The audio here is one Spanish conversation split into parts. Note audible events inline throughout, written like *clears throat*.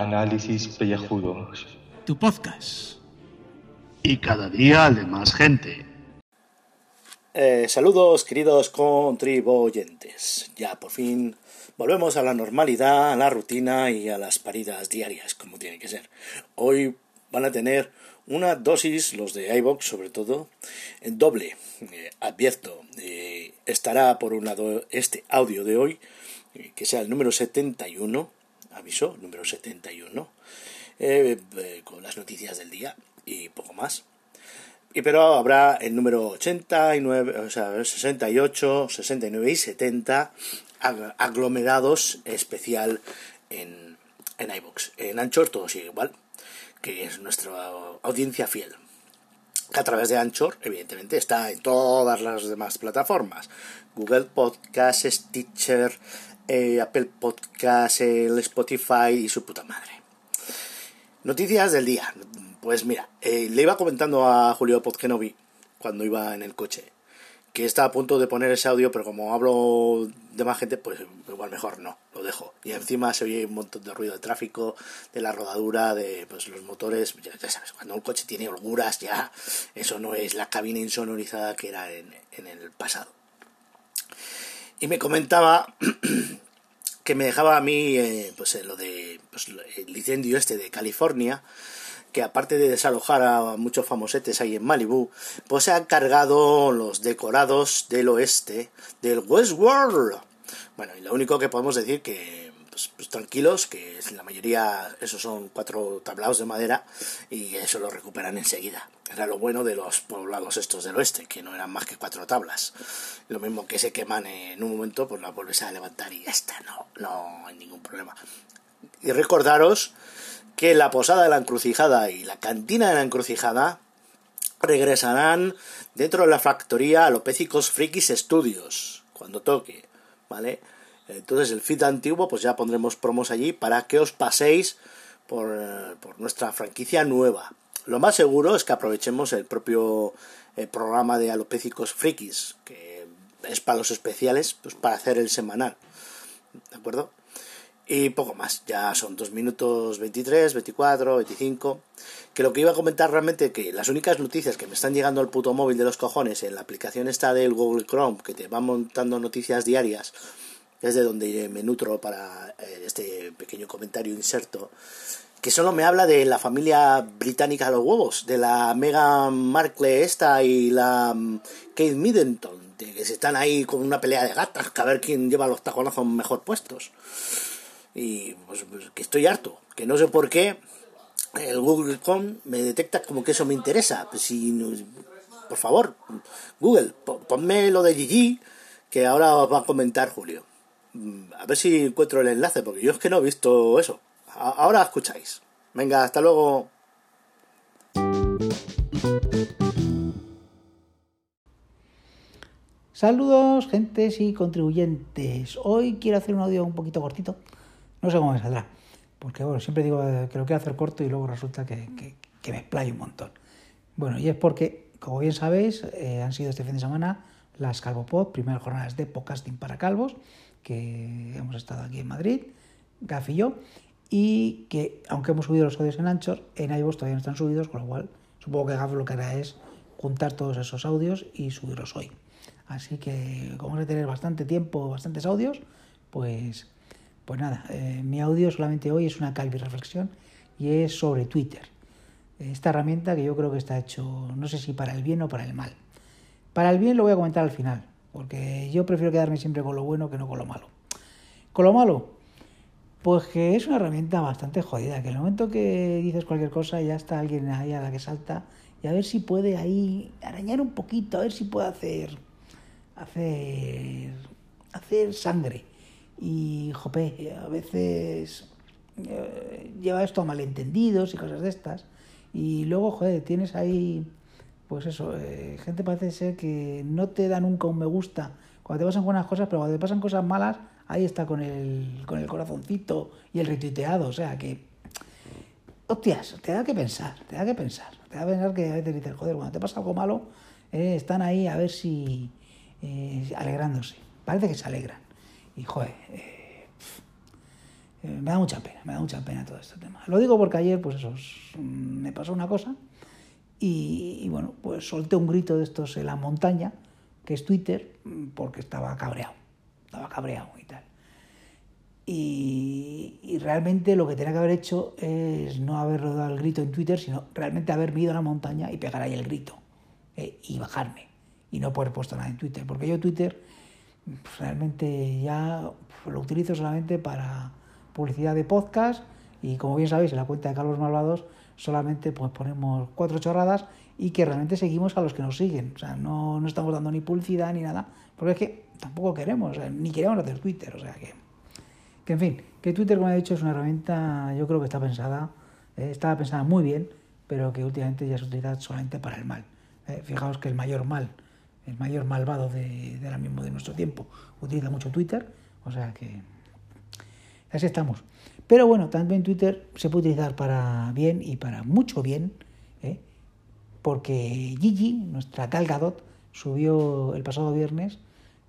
Análisis Pellejudos. Tu podcast. Y cada día de más gente. Eh, saludos, queridos contribuyentes. Ya por fin volvemos a la normalidad, a la rutina y a las paridas diarias, como tiene que ser. Hoy van a tener una dosis, los de iBox sobre todo, en doble. Eh, advierto, eh, estará por un lado este audio de hoy, que sea el número 71, aviso, número 71, con las noticias del día y poco más. Y pero habrá el número 89, o sea, 68, 69 y 70 aglomerados especial en, en iBox. En Anchor todo sigue igual que es nuestra audiencia fiel. A través de Anchor, evidentemente, está en todas las demás plataformas. Google Podcast, Stitcher, eh, Apple Podcast, el Spotify y su puta madre. Noticias del día. Pues mira, eh, le iba comentando a Julio Podgenovi cuando iba en el coche que está a punto de poner ese audio, pero como hablo de más gente, pues igual mejor no, lo dejo. Y encima se oye un montón de ruido de tráfico, de la rodadura, de pues, los motores, ya, sabes, cuando un coche tiene holguras, ya eso no es la cabina insonorizada que era en, el pasado. Y me comentaba *clears throat* que me dejaba a mí, eh, pues lo de pues, el incendio este de California, que aparte de desalojar a muchos famosetes ahí en Malibu, pues se han cargado los decorados del oeste del Westworld. Bueno, y lo único que podemos decir que pues, pues tranquilos, que la mayoría esos son cuatro tablaos de madera y eso lo recuperan enseguida. Era lo bueno de los poblados estos del oeste, que no eran más que cuatro tablas. Lo mismo que se queman en un momento, pues la vuelves a levantar y ya está, no, no hay ningún problema. Y recordaros que la posada de la encrucijada y la cantina de la encrucijada regresarán dentro de la factoría Alopécicos Frikis Studios cuando toque, ¿vale? Entonces el feed antiguo pues ya pondremos promos allí para que os paséis por, por nuestra franquicia nueva. Lo más seguro es que aprovechemos el propio eh, programa de Alopécicos Frikis, que es para los especiales, pues para hacer el semanal. ¿De acuerdo? Y poco más, ya son 2 minutos 23, 24, 25. Que lo que iba a comentar realmente que las únicas noticias que me están llegando al puto móvil de los cojones en la aplicación esta del Google Chrome, que te va montando noticias diarias, es de donde me nutro para eh, este pequeño comentario inserto, que solo me habla de la familia británica de los huevos, de la Meghan Markle esta y la mm, Kate Middleton, que se están ahí con una pelea de gatas, que a ver quién lleva los taconazos mejor puestos y pues, pues, que estoy harto, que no sé por qué el Google Chrome me detecta como que eso me interesa. Pues si, por favor, Google, ponme lo de Gigi, que ahora os va a comentar Julio. Mm, a ver si encuentro el enlace, porque yo es que no he visto eso. Ahora escucháis. Venga, hasta luego. Saludos, gentes y contribuyentes. Hoy quiero hacer un audio un poquito cortito no sé cómo me saldrá. Porque bueno, siempre digo que lo quiero hacer corto y luego resulta que, me explayo un montón. Bueno, y es porque, como bien sabéis, eh, han sido este fin de semana las CalvoPod, primeras jornadas de podcasting para calvos, que hemos estado aquí en Madrid, Gaf y yo, y que aunque hemos subido los audios en Anchor, en iVoox todavía no están subidos, con lo cual supongo que Gaf lo que hará es juntar todos esos audios y subirlos hoy. Así que, como vamos a tener bastante tiempo, bastantes audios, pues pues nada, eh, mi audio solamente hoy es una calvi reflexión y es sobre Twitter. Esta herramienta que yo creo que está hecho, no sé si para el bien o para el mal. Para el bien lo voy a comentar al final, porque yo prefiero quedarme siempre con lo bueno que no con lo malo. Con lo malo, pues que es una herramienta bastante jodida, que el momento que dices cualquier cosa ya está alguien ahí a la que salta y a ver si puede ahí arañar un poquito, a ver si puede hacer hacer hacer sangre y, jope, a veces eh, lleva esto a malentendidos y cosas de estas. Y luego, joder, tienes ahí, pues eso, eh, gente parece ser que no te da nunca un me gusta cuando te pasan buenas cosas, pero cuando te pasan cosas malas, ahí está con el, con el corazoncito y el retuiteado. O sea que, hostias, te da que pensar, te da que pensar. Te da que pensar que a veces dices, joder, cuando te pasa algo malo, eh, están ahí a ver si alegrándose. Parece que se alegran. Y joder, eh, Eh, me da mucha pena, me da mucha pena todo este tema. Lo digo porque ayer, pues eso, me pasó una cosa y, bueno, pues solté un grito de estos en la montaña, que es Twitter, porque estaba cabreado, estaba cabreado y tal. Y, realmente lo que tenía que haber hecho es no haber rodado el grito en Twitter, sino realmente haberme ido a la montaña y pegar ahí el grito eh, y bajarme y no poder puesto nada en Twitter, porque yo Twitter pues, realmente ya lo utilizo solamente para publicidad de podcast y como bien sabéis en la cuenta de Carlos Malvados solamente pues ponemos cuatro chorradas y que realmente seguimos a los que nos siguen. O sea, no, no estamos dando ni publicidad ni nada, porque es que tampoco queremos, ni queremos hacer Twitter. O sea, que, que en fin, que Twitter, como he dicho, es una herramienta, yo creo que está pensada, eh, estaba pensada muy bien, pero que últimamente ya se utiliza solamente para el mal. Eh, fijaos que el mayor mal, el mayor malvado de, de ahora mismo de nuestro tiempo, utiliza mucho Twitter, o sea que así estamos. Pero bueno, también Twitter se puede utilizar para bien y para mucho bien, ¿eh? porque Gigi, nuestra Gal subió el pasado viernes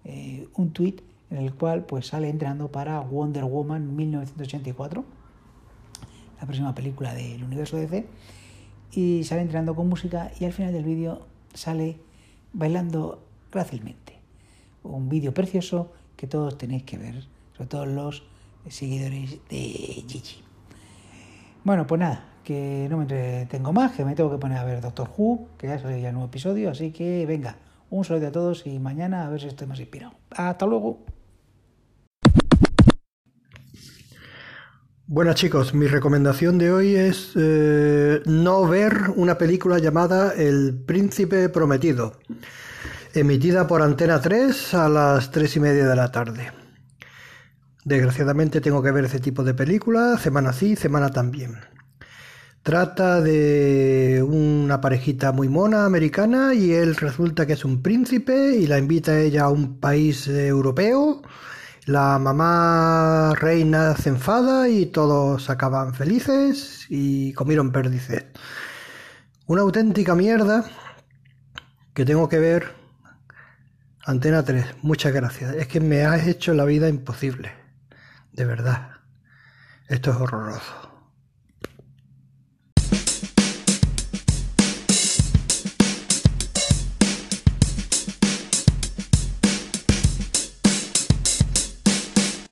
eh, un tweet en el cual pues sale entrenando para Wonder Woman 1984, la próxima película del universo DC, y sale entrenando con música y al final del vídeo sale bailando grácilmente. Un vídeo precioso que todos tenéis que ver, sobre todo los seguidores de Gigi. Bueno, pues nada, que no me tengo más, que me tengo que poner a ver Doctor Who, que ya salió ya un nuevo episodio, así que venga, un saludo a todos y mañana a ver si estoy más inspirado. Hasta luego. Bueno chicos, mi recomendación de hoy es eh, no ver una película llamada El Príncipe Prometido, emitida por Antena 3 a las 3 y media de la tarde. Desgraciadamente tengo que ver ese tipo de películas, semana sí, semana también. Trata de una parejita muy mona americana y él resulta que es un príncipe y la invita a ella a un país europeo. La mamá reina se enfada y todos acaban felices y comieron perdices. Una auténtica mierda que tengo que ver. Antena 3, muchas gracias. Es que me has hecho la vida imposible. De verdad. Esto es horroroso.